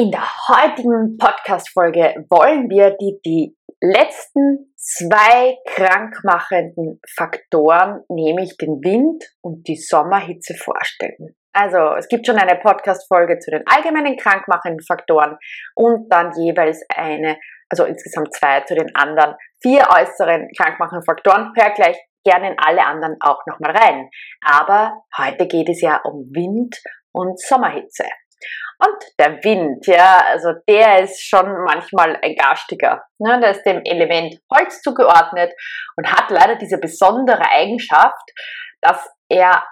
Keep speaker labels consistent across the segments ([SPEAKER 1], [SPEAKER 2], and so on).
[SPEAKER 1] In der heutigen Podcast-Folge wollen wir dir die letzten zwei krankmachenden Faktoren, nämlich den Wind und die Sommerhitze vorstellen. Also, es gibt schon eine Podcast-Folge zu den allgemeinen krankmachenden Faktoren und dann jeweils eine, also insgesamt zwei zu den anderen vier äußeren krankmachenden Faktoren. Hör gleich gerne in alle anderen auch nochmal rein. Aber heute geht es ja um Wind und Sommerhitze. Und der Wind, ja, also der ist schon manchmal ein garstiger. Ne? Der ist dem Element Holz zugeordnet und hat leider diese besondere Eigenschaft, dass er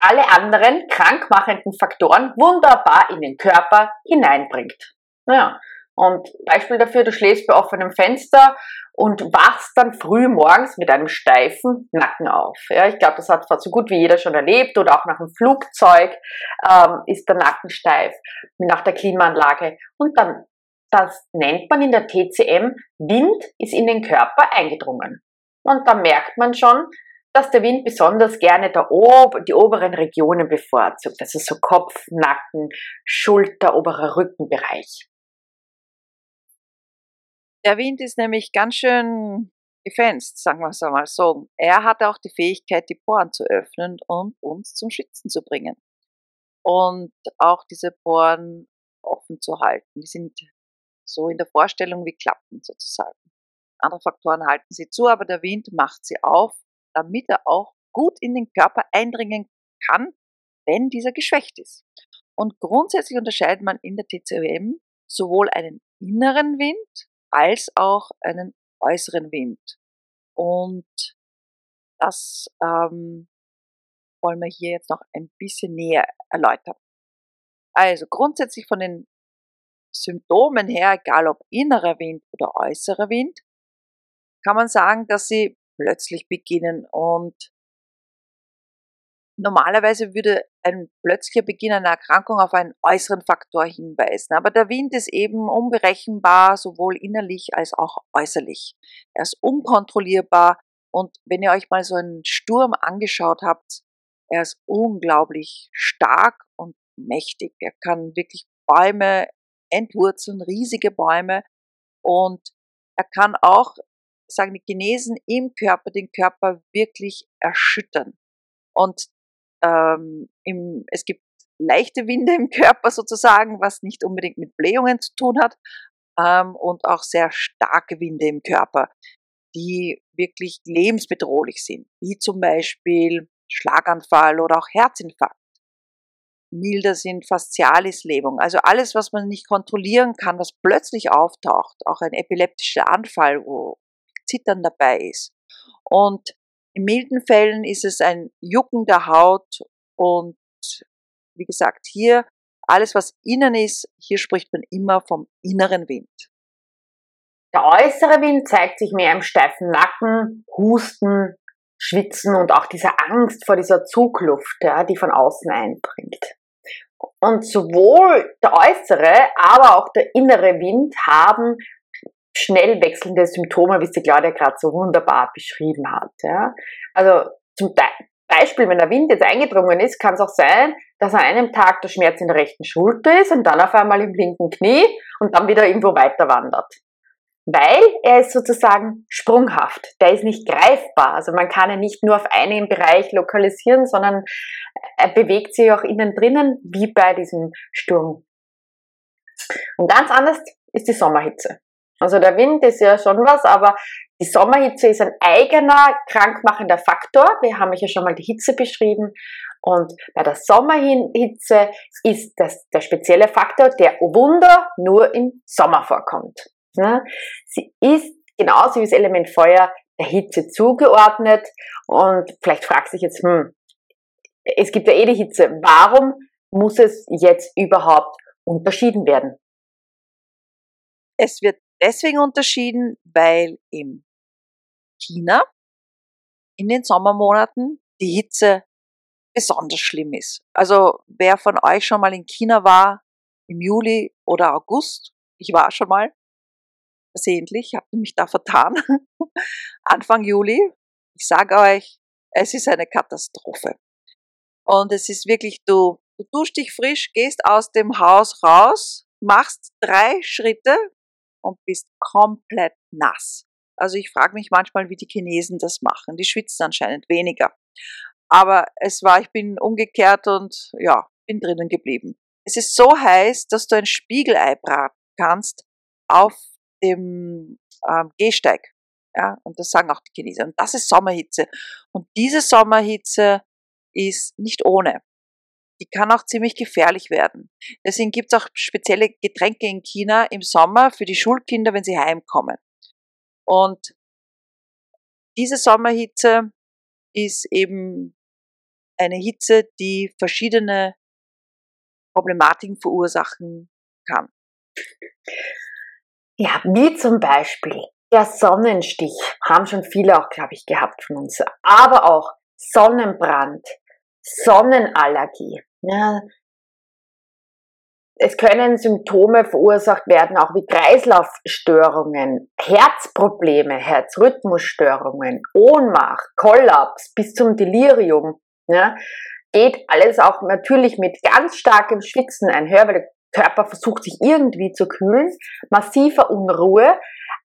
[SPEAKER 1] alle anderen krankmachenden Faktoren wunderbar in den Körper hineinbringt. Ja. Und Beispiel dafür, du schläfst bei offenem Fenster und wachst dann früh morgens mit einem steifen Nacken auf. Ja, ich glaube, das hat so gut wie jeder schon erlebt oder auch nach dem Flugzeug ähm, ist der Nacken steif, nach der Klimaanlage. Und dann, das nennt man in der TCM, Wind ist in den Körper eingedrungen. Und da merkt man schon, dass der Wind besonders gerne der Ob die oberen Regionen bevorzugt, also so Kopf, Nacken, Schulter, oberer Rückenbereich.
[SPEAKER 2] Der Wind ist nämlich ganz schön gefenst, sagen wir es einmal so. Er hat auch die Fähigkeit, die Poren zu öffnen und uns zum Schwitzen zu bringen. Und auch diese Poren offen zu halten. Die sind so in der Vorstellung wie Klappen sozusagen. Andere Faktoren halten sie zu, aber der Wind macht sie auf, damit er auch gut in den Körper eindringen kann, wenn dieser geschwächt ist. Und grundsätzlich unterscheidet man in der TCM sowohl einen inneren Wind als auch einen äußeren Wind. Und das ähm, wollen wir hier jetzt noch ein bisschen näher erläutern. Also grundsätzlich von den Symptomen her, egal ob innerer Wind oder äußerer Wind, kann man sagen, dass sie plötzlich beginnen und Normalerweise würde ein plötzlicher Beginn einer Erkrankung auf einen äußeren Faktor hinweisen, aber der Wind ist eben unberechenbar, sowohl innerlich als auch äußerlich. Er ist unkontrollierbar und wenn ihr euch mal so einen Sturm angeschaut habt, er ist unglaublich stark und mächtig. Er kann wirklich Bäume entwurzeln, riesige Bäume und er kann auch, sagen die Chinesen, im Körper den Körper wirklich erschüttern. Und ähm, im, es gibt leichte Winde im Körper sozusagen, was nicht unbedingt mit Blähungen zu tun hat, ähm, und auch sehr starke Winde im Körper, die wirklich lebensbedrohlich sind, wie zum Beispiel Schlaganfall oder auch Herzinfarkt. Milder sind Faszialislähmung, also alles, was man nicht kontrollieren kann, was plötzlich auftaucht, auch ein epileptischer Anfall, wo Zittern dabei ist. Und in milden Fällen ist es ein Jucken der Haut und wie gesagt, hier alles, was innen ist, hier spricht man immer vom inneren Wind.
[SPEAKER 1] Der äußere Wind zeigt sich mehr im steifen Nacken, Husten, Schwitzen und auch dieser Angst vor dieser Zugluft, ja, die von außen einbringt. Und sowohl der äußere, aber auch der innere Wind haben schnell wechselnde Symptome, wie sie Claudia gerade so wunderbar beschrieben hat. Ja. Also zum Beispiel, wenn der Wind jetzt eingedrungen ist, kann es auch sein, dass an einem Tag der Schmerz in der rechten Schulter ist und dann auf einmal im linken Knie und dann wieder irgendwo weiter wandert. Weil er ist sozusagen sprunghaft, der ist nicht greifbar. Also man kann ihn nicht nur auf einen Bereich lokalisieren, sondern er bewegt sich auch innen drinnen, wie bei diesem Sturm. Und ganz anders ist die Sommerhitze. Also der Wind ist ja schon was, aber die Sommerhitze ist ein eigener krankmachender Faktor. Wir haben ja schon mal die Hitze beschrieben. Und bei der Sommerhitze ist das der spezielle Faktor, der, Wunder, nur im Sommer vorkommt. Sie ist genauso wie das Element Feuer der Hitze zugeordnet. Und vielleicht fragst du dich jetzt, hm, es gibt ja eh die Hitze. Warum muss es jetzt überhaupt unterschieden werden?
[SPEAKER 2] Es wird deswegen unterschieden, weil in China in den Sommermonaten die Hitze besonders schlimm ist. Also wer von euch schon mal in China war im Juli oder August, ich war schon mal versehentlich, habe mich da vertan, Anfang Juli. Ich sage euch, es ist eine Katastrophe. Und es ist wirklich, du, du duschst dich frisch, gehst aus dem Haus raus, machst drei Schritte und bist komplett nass. Also ich frage mich manchmal, wie die Chinesen das machen. Die schwitzen anscheinend weniger. Aber es war, ich bin umgekehrt und ja, bin drinnen geblieben. Es ist so heiß, dass du ein Spiegelei braten kannst auf dem ähm, Gehsteig. Ja, und das sagen auch die Chinesen. Und das ist Sommerhitze. Und diese Sommerhitze ist nicht ohne. Die kann auch ziemlich gefährlich werden. Deswegen gibt es auch spezielle Getränke in China im Sommer für die Schulkinder, wenn sie heimkommen. Und diese Sommerhitze ist eben eine Hitze, die verschiedene Problematiken verursachen kann.
[SPEAKER 1] Ja, wie zum Beispiel der Sonnenstich, haben schon viele auch, glaube ich, gehabt von uns, aber auch Sonnenbrand, Sonnenallergie. Ja. Es können Symptome verursacht werden, auch wie Kreislaufstörungen, Herzprobleme, Herzrhythmusstörungen, Ohnmacht, Kollaps bis zum Delirium. Ja. Geht alles auch natürlich mit ganz starkem Schwitzen einher, weil der Körper versucht sich irgendwie zu kühlen, massiver Unruhe,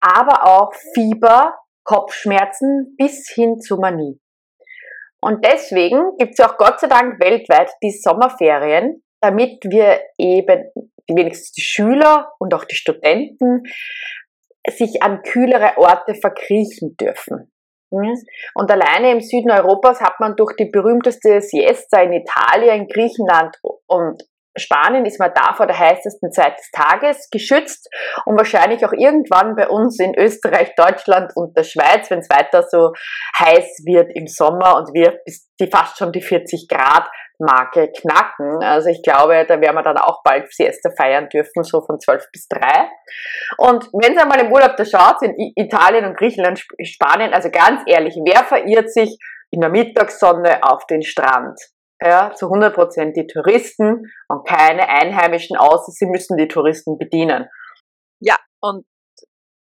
[SPEAKER 1] aber auch Fieber, Kopfschmerzen bis hin zu Manie. Und deswegen gibt es auch Gott sei Dank weltweit die Sommerferien, damit wir eben wenigstens die Schüler und auch die Studenten sich an kühlere Orte verkriechen dürfen. Und alleine im Süden Europas hat man durch die berühmteste Siesta in Italien, Griechenland und Spanien ist mal da vor der heißesten Zeit des Tages geschützt und wahrscheinlich auch irgendwann bei uns in Österreich, Deutschland und der Schweiz, wenn es weiter so heiß wird im Sommer und wir bis die fast schon die 40 Grad Marke knacken. Also ich glaube, da werden wir dann auch bald Siesta feiern dürfen, so von 12 bis 3. Und wenn ihr einmal im Urlaub da schaut, in Italien und Griechenland, Spanien, also ganz ehrlich, wer verirrt sich in der Mittagssonne auf den Strand? Ja, zu 100% die Touristen und keine Einheimischen, außer sie müssen die Touristen bedienen.
[SPEAKER 2] Ja, und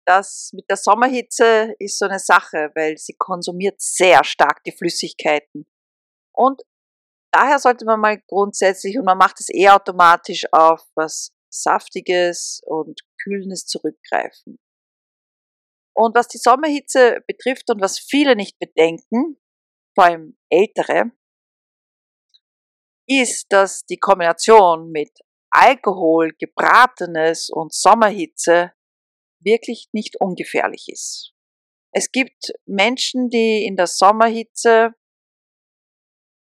[SPEAKER 2] das mit der Sommerhitze ist so eine Sache, weil sie konsumiert sehr stark die Flüssigkeiten. Und daher sollte man mal grundsätzlich, und man macht es eher automatisch auf was Saftiges und Kühlendes zurückgreifen. Und was die Sommerhitze betrifft und was viele nicht bedenken, vor allem Ältere, ist, dass die Kombination mit Alkohol, Gebratenes und Sommerhitze wirklich nicht ungefährlich ist. Es gibt Menschen, die in der Sommerhitze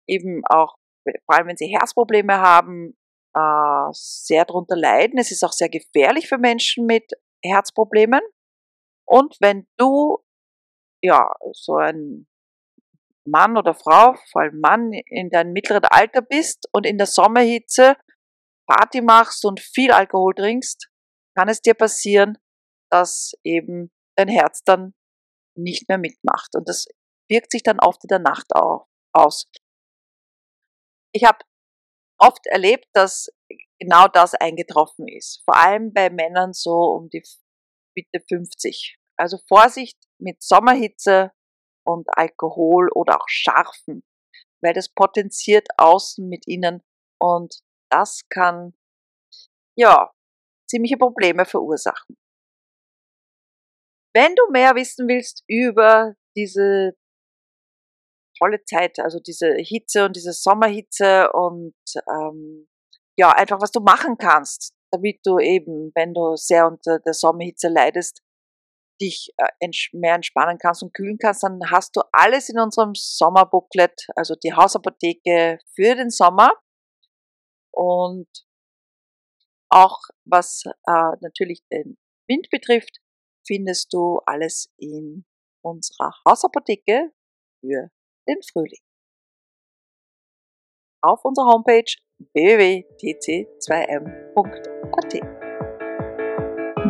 [SPEAKER 2] eben auch, vor allem wenn sie Herzprobleme haben, äh, sehr darunter leiden. Es ist auch sehr gefährlich für Menschen mit Herzproblemen. Und wenn du ja so ein Mann oder Frau, vor allem Mann, in deinem mittleren Alter bist und in der Sommerhitze Party machst und viel Alkohol trinkst, kann es dir passieren, dass eben dein Herz dann nicht mehr mitmacht. Und das wirkt sich dann oft in der Nacht aus. Ich habe oft erlebt, dass genau das eingetroffen ist. Vor allem bei Männern so um die Mitte 50. Also Vorsicht mit Sommerhitze, und Alkohol oder auch Scharfen, weil das potenziert außen mit ihnen und das kann ja ziemliche Probleme verursachen. Wenn du mehr wissen willst über diese tolle Zeit, also diese Hitze und diese Sommerhitze und ähm, ja, einfach was du machen kannst, damit du eben, wenn du sehr unter der Sommerhitze leidest, dich äh, mehr entspannen kannst und kühlen kannst, dann hast du alles in unserem Sommerbooklet, also die Hausapotheke für den Sommer. Und auch was äh, natürlich den Wind betrifft, findest du alles in unserer Hausapotheke für den Frühling. Auf unserer Homepage www.tc2m.at.